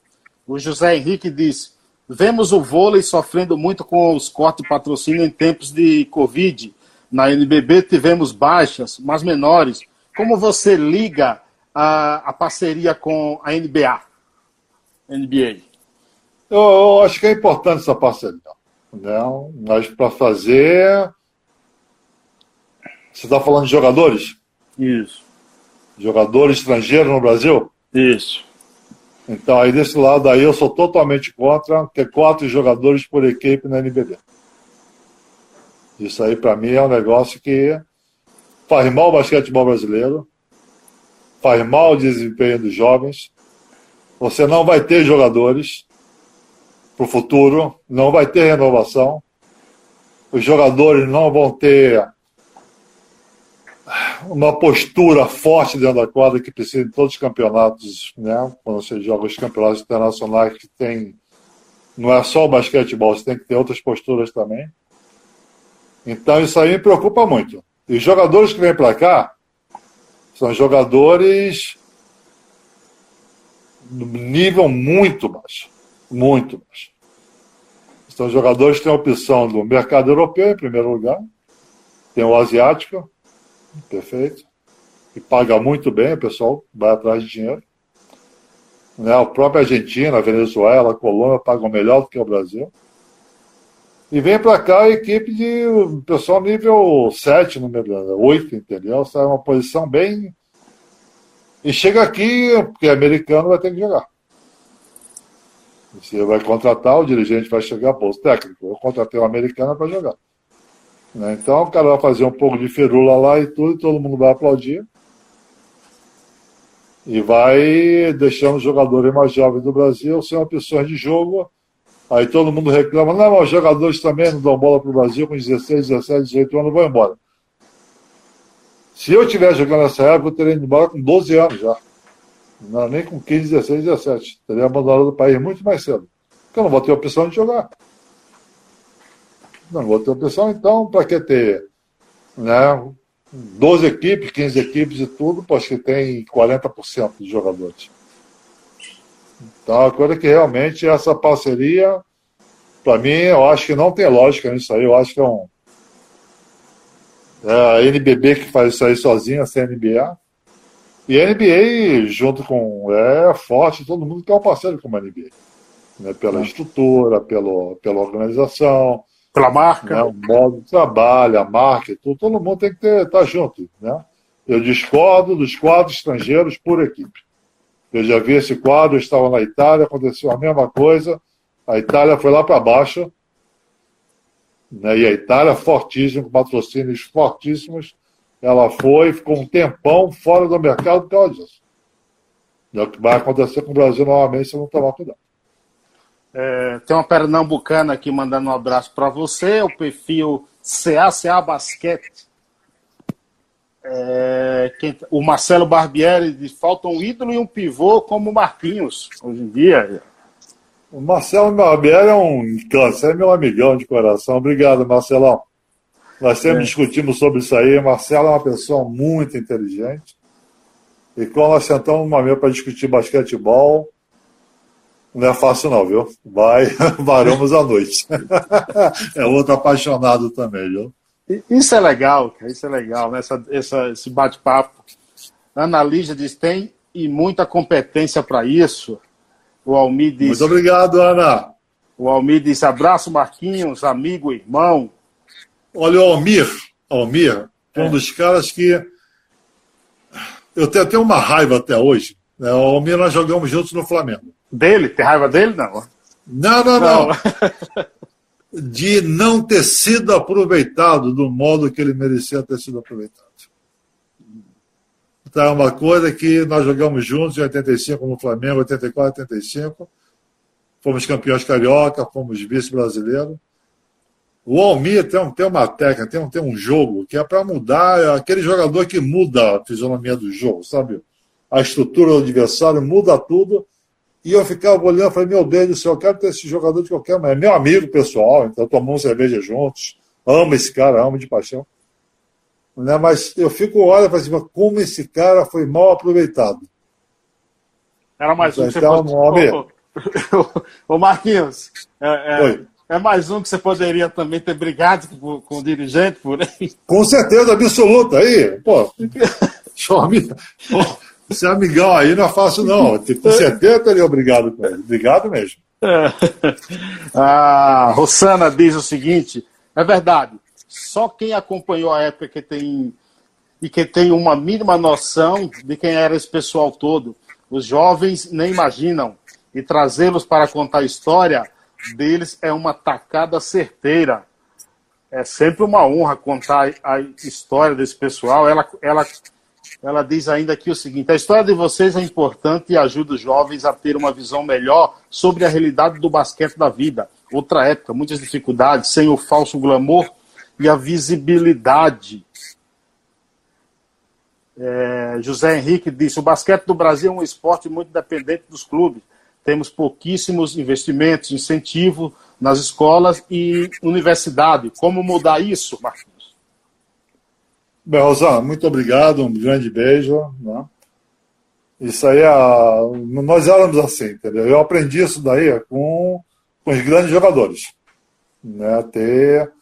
O José Henrique diz: vemos o vôlei sofrendo muito com os cortes de patrocínio em tempos de Covid. Na NBB tivemos baixas, mas menores. Como você liga a, a parceria com a NBA? NBA? Eu, eu acho que é importante essa parceria. Não, mas para fazer. Você está falando de jogadores? Isso. Jogadores estrangeiros no Brasil? Isso. Então, aí desse lado aí eu sou totalmente contra ter quatro jogadores por equipe na NBB. Isso aí para mim é um negócio que faz mal o basquetebol brasileiro, faz mal o desempenho dos jovens. Você não vai ter jogadores para o futuro, não vai ter renovação, os jogadores não vão ter uma postura forte dentro da quadra que precisa em todos os campeonatos, né? Quando você joga os campeonatos internacionais que tem não é só o basquetebol, você tem que ter outras posturas também. Então isso aí me preocupa muito. E os jogadores que vêm para cá são jogadores nível muito baixo. Muito baixo. São jogadores que têm a opção do mercado europeu, em primeiro lugar. Tem o asiático, perfeito. E paga muito bem, o pessoal vai atrás de dinheiro. Né? A própria Argentina, a Venezuela, a Colômbia pagam melhor do que o Brasil. E vem para cá a equipe de pessoal nível 7, número 8, entendeu? Essa é uma posição bem. E chega aqui, porque americano vai ter que jogar. Você vai contratar, o dirigente vai chegar, pô, técnico, eu contratei uma americana para jogar. Né? Então o cara vai fazer um pouco de ferula lá e tudo, e todo mundo vai aplaudir. E vai deixando os jogadores mais jovens do Brasil sem opções de jogo. Aí todo mundo reclama, não, mas os jogadores também não dão bola para o Brasil com 16, 17, 18 anos, vão embora. Se eu estiver jogando nessa época, eu teria ido embora com 12 anos já. Não, nem com 15, 16, 17. Teria abandonado o país muito mais cedo. Porque eu não vou ter opção de jogar. Não vou ter opção, então, para que ter né, 12 equipes, 15 equipes e tudo, pois que tem 40% de jogadores. Então, a coisa que realmente essa parceria, para mim, eu acho que não tem lógica nisso aí. Eu acho que é um. É a NBB que faz isso aí sozinha, sem NBA. E a NBA, junto com. É forte, todo mundo quer um parceiro com a NBA. Né? Pela é. estrutura, pelo, pela organização. Pela marca. Né? O modo de trabalho, a marca tudo. Todo mundo tem que estar tá junto. Né? Eu discordo dos quadros estrangeiros por equipe. Eu já vi esse quadro, eu estava na Itália, aconteceu a mesma coisa. A Itália foi lá para baixo. Né? E a Itália fortíssima, com patrocínios fortíssimos ela foi, ficou um tempão fora do mercado por causa disso. É o que vai acontecer com o Brasil novamente se não tomar cuidado. É, tem uma pernambucana aqui mandando um abraço para você, o perfil CACA Basquete. É, quem, o Marcelo Barbieri diz: falta um ídolo e um pivô como o Marquinhos, hoje em dia. O Marcelo Barbieri é um câncer, é meu amigão de coração. Obrigado, Marcelão. Nós sempre é. discutimos sobre isso aí. Marcelo é uma pessoa muito inteligente. E quando nós sentamos numa mesa para discutir basquetebol, não é fácil não, viu? Vai, varamos a noite. é outro apaixonado também, viu? Isso é legal, cara, isso é legal, né? Essa, essa, esse bate-papo. Ana Lígia diz, tem e muita competência para isso. O Almir diz... Muito obrigado, Ana. O Almir diz, abraço, Marquinhos, amigo, irmão. Olha, o Almir, Almir, é um dos caras que eu tenho até uma raiva até hoje. Né? O Almir nós jogamos juntos no Flamengo. Dele? Tem raiva dele? Não. Não, não, não. não. de não ter sido aproveitado do modo que ele merecia ter sido aproveitado. Então é uma coisa que nós jogamos juntos em 85 no Flamengo, 84, 85. Fomos campeões carioca, fomos vice-brasileiro. O Almir tem, tem uma técnica, tem, tem um jogo que é para mudar, é aquele jogador que muda a fisionomia do jogo, sabe? A estrutura do adversário muda tudo. E eu ficava olhando e falei, meu Deus do céu, eu quero ter esse jogador de qualquer maneira. É meu amigo pessoal, então tomamos cerveja juntos. Amo esse cara, amo de paixão. Né? Mas eu fico olhando para cima, como esse cara foi mal aproveitado. Era mais um que então, você pode... Ô, Marquinhos, é, é, é, mais um que você poderia também ter brigado com, com o dirigente por aí. Com certeza absoluta. Aí, pô, amigo. Esse amigão aí não é fácil, não. Com certeza teria obrigado com ele. Obrigado mesmo. É. A Rossana diz o seguinte: é verdade, só quem acompanhou a época que tem e que tem uma mínima noção de quem era esse pessoal todo. Os jovens nem imaginam. E trazê-los para contar a história deles é uma tacada certeira. É sempre uma honra contar a história desse pessoal. Ela, ela, ela diz ainda aqui o seguinte: a história de vocês é importante e ajuda os jovens a ter uma visão melhor sobre a realidade do basquete da vida. Outra época, muitas dificuldades, sem o falso glamour e a visibilidade. É, José Henrique disse: o basquete do Brasil é um esporte muito dependente dos clubes. Temos pouquíssimos investimentos, incentivo nas escolas e universidade. Como mudar isso, Marcos? Bem, Rosana, muito obrigado, um grande beijo. Né? Isso aí, é, nós éramos assim, entendeu? Eu aprendi isso daí com, com os grandes jogadores. Né? Ter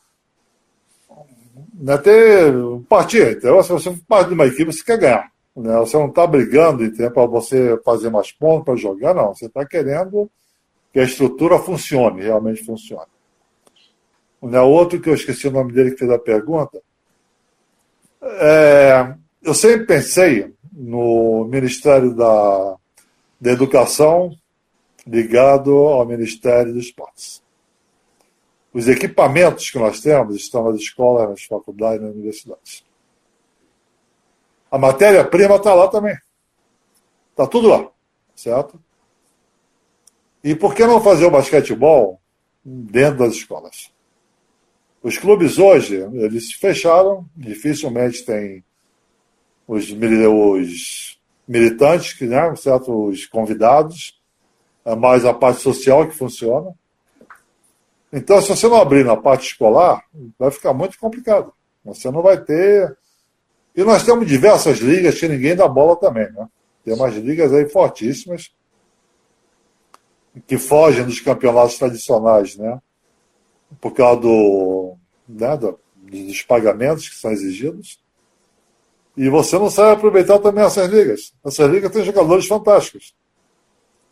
né, partir. Então, se você parte de uma equipe, você quer ganhar. Né? Você não está brigando para você fazer mais pontos para jogar, não. Você está querendo que a estrutura funcione, realmente funcione. Né, outro que eu esqueci o nome dele que fez a pergunta. É, eu sempre pensei no Ministério da, da Educação ligado ao Ministério dos Esportes. Os equipamentos que nós temos estão nas escolas, nas faculdades, nas universidades. A matéria-prima está lá também. Está tudo lá, certo? E por que não fazer o basquetebol dentro das escolas? Os clubes hoje, eles se fecharam, dificilmente tem os, os militantes, né, certo? os convidados, é mais a parte social que funciona. Então, se você não abrir na parte escolar, vai ficar muito complicado. Você não vai ter. E nós temos diversas ligas que ninguém dá bola também, né? Tem umas ligas aí fortíssimas que fogem dos campeonatos tradicionais, né? Por causa do, né, do, dos pagamentos que são exigidos. E você não sabe aproveitar também essas ligas. Essas ligas têm jogadores fantásticos.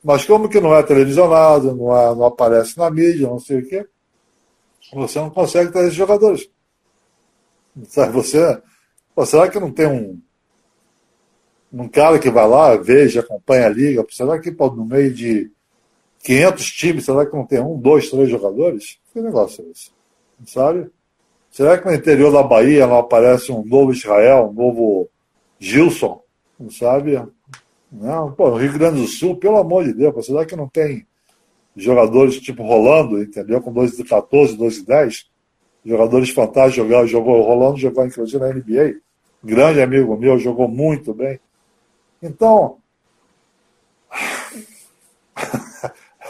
Mas como que não é televisionado, não, é, não aparece na mídia, não sei o quê, você não consegue trazer jogadores. Sabe, você, pô, será que não tem um, um cara que vai lá, veja, acompanha a liga? Será que pô, no meio de 500 times, será que não tem um, dois, três jogadores? Que negócio é esse? Sabe? Será que no interior da Bahia não aparece um novo Israel, um novo Gilson? Não sabe? Não, pô, no Rio Grande do Sul, pelo amor de Deus, será que não tem jogadores tipo Rolando, entendeu? Com 2 de 14, 2 de 10. Jogadores fantásticos, jogou, jogou Rolando, jogou inclusive na NBA. Grande amigo meu, jogou muito bem. Então,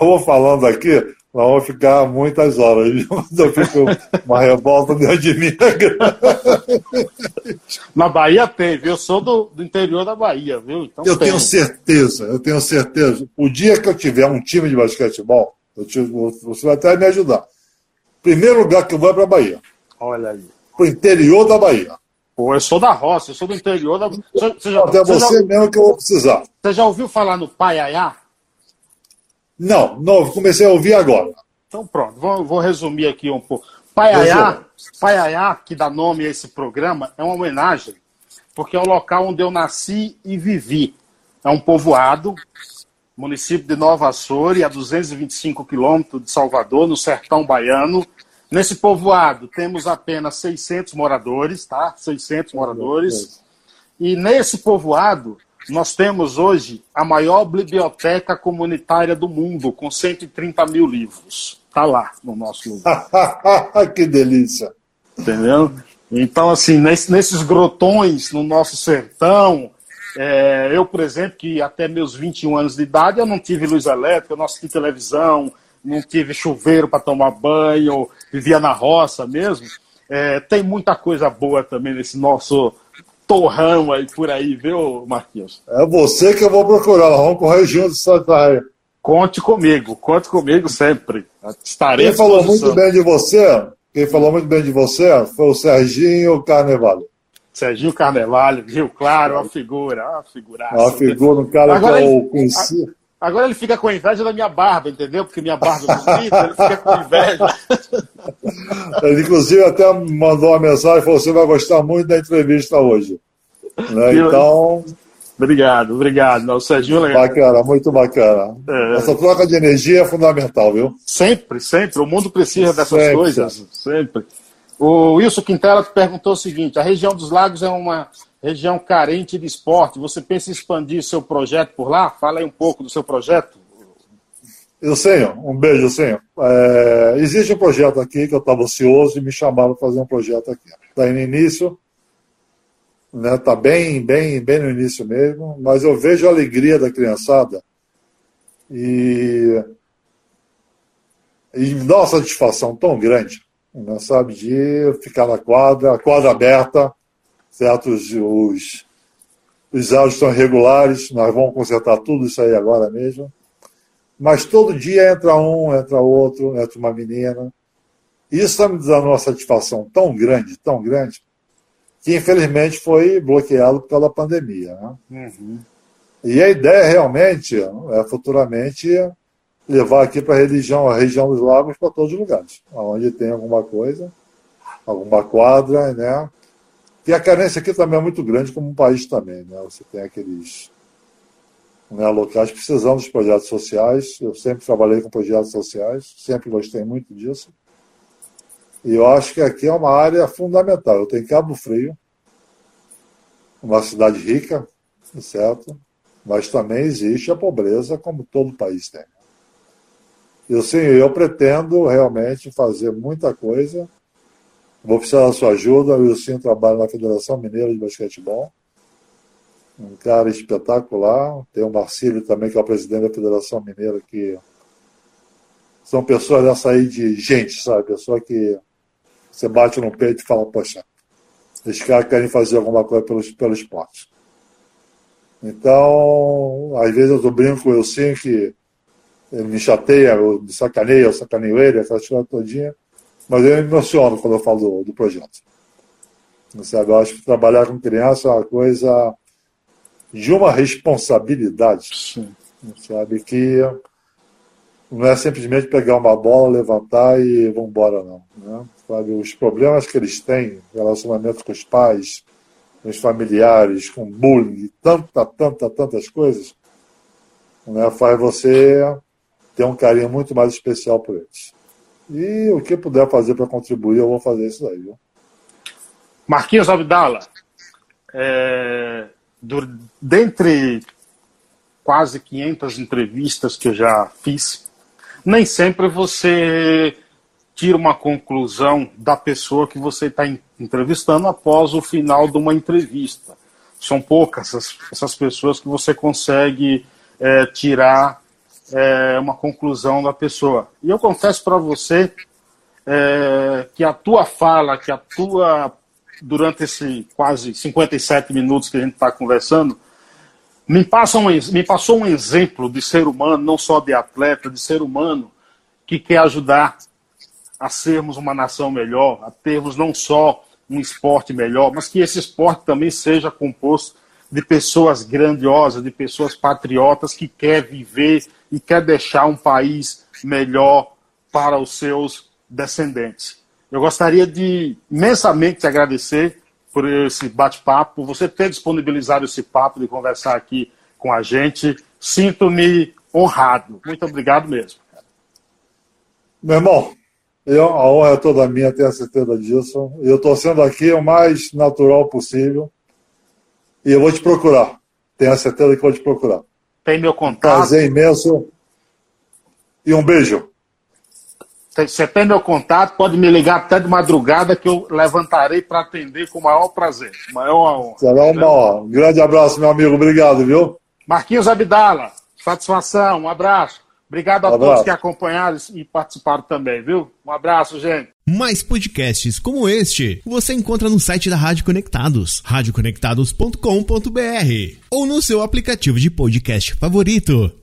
eu vou falando aqui, Vamos ficar muitas horas. Eu fico uma revolta dentro de mim. Na Bahia tem, viu? Eu sou do, do interior da Bahia, viu? Então eu tem. tenho certeza, eu tenho certeza. O dia que eu tiver um time de basquetebol, te, você vai até me ajudar. Primeiro lugar que eu vou é para a Bahia. Olha aí. Para o interior da Bahia. Pô, eu sou da roça, eu sou do interior da. Você já, Até você, você já, mesmo que eu vou precisar. Você já ouviu falar no Paiaiá? Não, não, comecei a ouvir agora. Então pronto, vou, vou resumir aqui um pouco. Paiaiá, Paiaiá, que dá nome a esse programa, é uma homenagem, porque é o local onde eu nasci e vivi. É um povoado, município de Nova Açores, a 225 quilômetros de Salvador, no sertão baiano. Nesse povoado temos apenas 600 moradores, tá? 600 moradores. E nesse povoado nós temos hoje a maior biblioteca comunitária do mundo, com 130 mil livros. Está lá no nosso lugar. que delícia! Entendeu? Então, assim, nesses grotões no nosso sertão, é, eu, por exemplo, que até meus 21 anos de idade, eu não tive luz elétrica, eu não assisti televisão, não tive chuveiro para tomar banho, vivia na roça mesmo. É, tem muita coisa boa também nesse nosso torrão aí por aí, viu, Marquinhos? É você que eu vou procurar, vamos correr juntos Santa Conte comigo, conte comigo sempre. Estarei Quem falou muito bem de você, quem falou muito bem de você foi o Serginho Carnevale. Serginho Carnevale, viu? Claro, uma figura, uma figuraça. Uma figura, um cara Agora que eu conheci. Agora ele fica com inveja da minha barba, entendeu? Porque minha barba é bonita, ele fica com inveja. Ele, inclusive, até mandou uma mensagem e falou: você vai gostar muito da entrevista hoje. Né? Então. Obrigado, obrigado. O Serginho é legal. Bacana, muito bacana. É. Essa troca de energia é fundamental, viu? Sempre, sempre. O mundo precisa dessas sempre, coisas. Sempre. O Wilson Quintela perguntou o seguinte: a região dos lagos é uma região carente de esporte. Você pensa em expandir seu projeto por lá? Fala aí um pouco do seu projeto. Eu sei, um beijo, sei. É, existe um projeto aqui que eu estava ansioso e me chamaram para fazer um projeto aqui. Está no início, né? Está bem, bem, bem no início mesmo, mas eu vejo a alegria da criançada e, e dá uma satisfação tão grande, né? sabe, de ficar na quadra, a quadra aberta, certo? Os, os, os áudios estão irregulares, nós vamos consertar tudo isso aí agora mesmo. Mas todo dia entra um, entra outro, entra uma menina. Isso está me dando uma satisfação tão grande, tão grande, que infelizmente foi bloqueado da pandemia. Né? Uhum. E a ideia realmente é futuramente levar aqui para a religião, a região dos lagos, para todos os lugares, onde tem alguma coisa, alguma quadra, né? E a carência aqui também é muito grande, como um país também. Né? Você tem aqueles né, locais precisando dos projetos sociais. Eu sempre trabalhei com projetos sociais, sempre gostei muito disso. E eu acho que aqui é uma área fundamental. Eu tenho Cabo Frio, uma cidade rica, certo? Mas também existe a pobreza, como todo país tem. Eu, sim, eu pretendo realmente fazer muita coisa Vou precisar da sua ajuda. O Wilson trabalha na Federação Mineira de Basquetebol. Um cara espetacular. Tem o Marcílio também, que é o presidente da Federação Mineira, que são pessoas dessa aí de gente, sabe? Pessoa que você bate no peito e fala, poxa, esses caras querem fazer alguma coisa pelo, pelo esporte. Então, às vezes eu brinco com o Wilson que ele me chateia, eu me sacaneia, eu sacaneio ele, aquela história todinha. Mas eu me emociono quando eu falo do, do projeto. Sabe? Eu acho que trabalhar com criança é uma coisa de uma responsabilidade. Sim. Sabe? Que não é simplesmente pegar uma bola, levantar e vamos embora, não. Né? Sabe? Os problemas que eles têm, relacionamento com os pais, com os familiares, com bullying, tanta, tanta, tantas coisas, né? faz você ter um carinho muito mais especial por eles. E o que puder fazer para contribuir, eu vou fazer isso aí. Viu? Marquinhos Abdala, é, do, dentre quase 500 entrevistas que eu já fiz, nem sempre você tira uma conclusão da pessoa que você está entrevistando após o final de uma entrevista. São poucas essas, essas pessoas que você consegue é, tirar é, uma conclusão da pessoa. E eu confesso para você é, que a tua fala, que a tua, durante esse quase 57 minutos que a gente está conversando, me, passa um, me passou um exemplo de ser humano, não só de atleta, de ser humano que quer ajudar a sermos uma nação melhor, a termos não só um esporte melhor, mas que esse esporte também seja composto de pessoas grandiosas, de pessoas patriotas que quer viver e quer deixar um país melhor para os seus descendentes. Eu gostaria de imensamente te agradecer por esse bate-papo, por você ter disponibilizado esse papo de conversar aqui com a gente. Sinto-me honrado. Muito obrigado mesmo. Meu irmão, eu, a honra é toda minha, tenho a certeza disso. Eu estou sendo aqui o mais natural possível. E eu vou te procurar. Tenho a certeza que vou te procurar. Tem meu contato. Prazer imenso. E um beijo. Você tem meu contato, pode me ligar até de madrugada que eu levantarei para atender com o maior prazer. Maior honra. Será uma honra. Um grande abraço, meu amigo. Obrigado, viu? Marquinhos Abdala, satisfação, um abraço. Obrigado a um todos que acompanharam e participaram também, viu? Um abraço, gente. Mais podcasts como este você encontra no site da Rádio Conectados, radioconectados.com.br ou no seu aplicativo de podcast favorito.